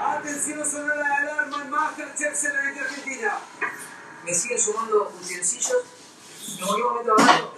Atención, sonó la alarma en Masterchef Celebrity Argentina. Me siguen sumando utensilios. Nos volvemos a meter abajo.